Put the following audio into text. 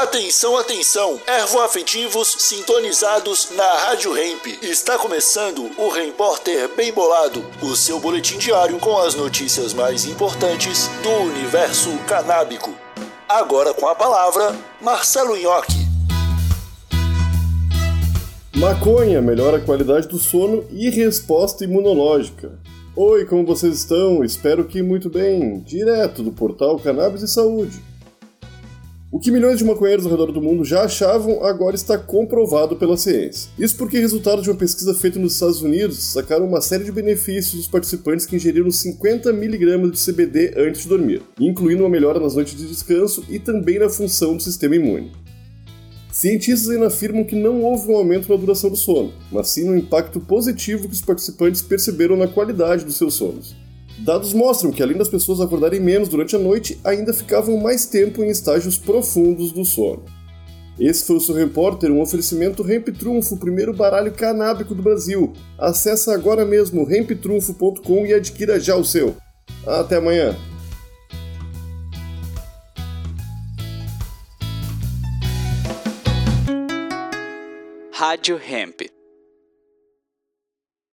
Atenção, atenção! Ervoafetivos sintonizados na Rádio Hemp. Está começando o Repórter Bem Bolado, o seu boletim diário com as notícias mais importantes do universo canábico. Agora com a palavra, Marcelo Nhoque. Maconha melhora a qualidade do sono e resposta imunológica. Oi, como vocês estão? Espero que muito bem. Direto do portal Cannabis e Saúde. O que milhões de maconheiros ao redor do mundo já achavam agora está comprovado pela ciência. Isso porque resultados de uma pesquisa feita nos Estados Unidos sacaram uma série de benefícios dos participantes que ingeriram 50 mg de CBD antes de dormir, incluindo uma melhora nas noites de descanso e também na função do sistema imune. Cientistas ainda afirmam que não houve um aumento na duração do sono, mas sim no impacto positivo que os participantes perceberam na qualidade dos seus sonos. Dados mostram que, além das pessoas acordarem menos durante a noite, ainda ficavam mais tempo em estágios profundos do sono. Esse foi o seu repórter, um oferecimento Hemp Trunfo, primeiro baralho canábico do Brasil. Acesse agora mesmo hemptrunfo.com e adquira já o seu. Até amanhã! Rádio Hemp.